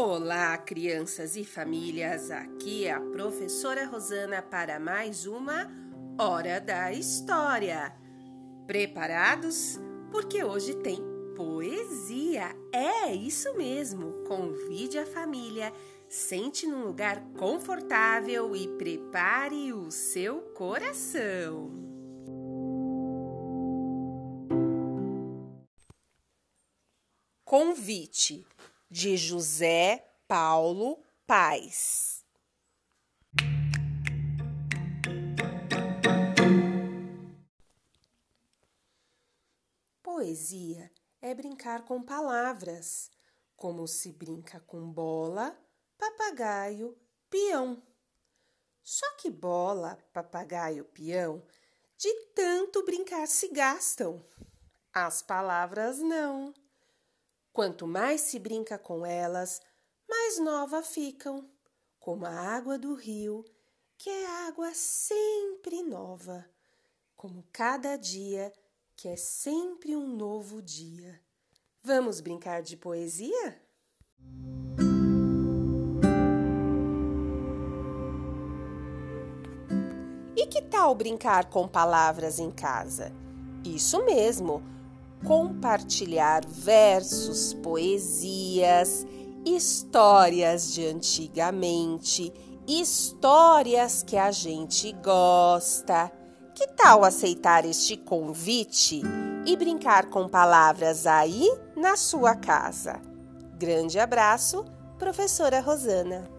Olá, crianças e famílias. Aqui é a professora Rosana para mais uma Hora da História. Preparados? Porque hoje tem poesia. É isso mesmo. Convide a família, sente num lugar confortável e prepare o seu coração. Convite de José Paulo Paz. Poesia é brincar com palavras, como se brinca com bola, papagaio, peão. Só que bola, papagaio, peão, de tanto brincar se gastam. As palavras não. Quanto mais se brinca com elas, mais nova ficam, como a água do rio, que é água sempre nova, como cada dia, que é sempre um novo dia. Vamos brincar de poesia? E que tal brincar com palavras em casa? Isso mesmo! Compartilhar versos, poesias, histórias de antigamente, histórias que a gente gosta. Que tal aceitar este convite e brincar com palavras aí na sua casa? Grande abraço, professora Rosana.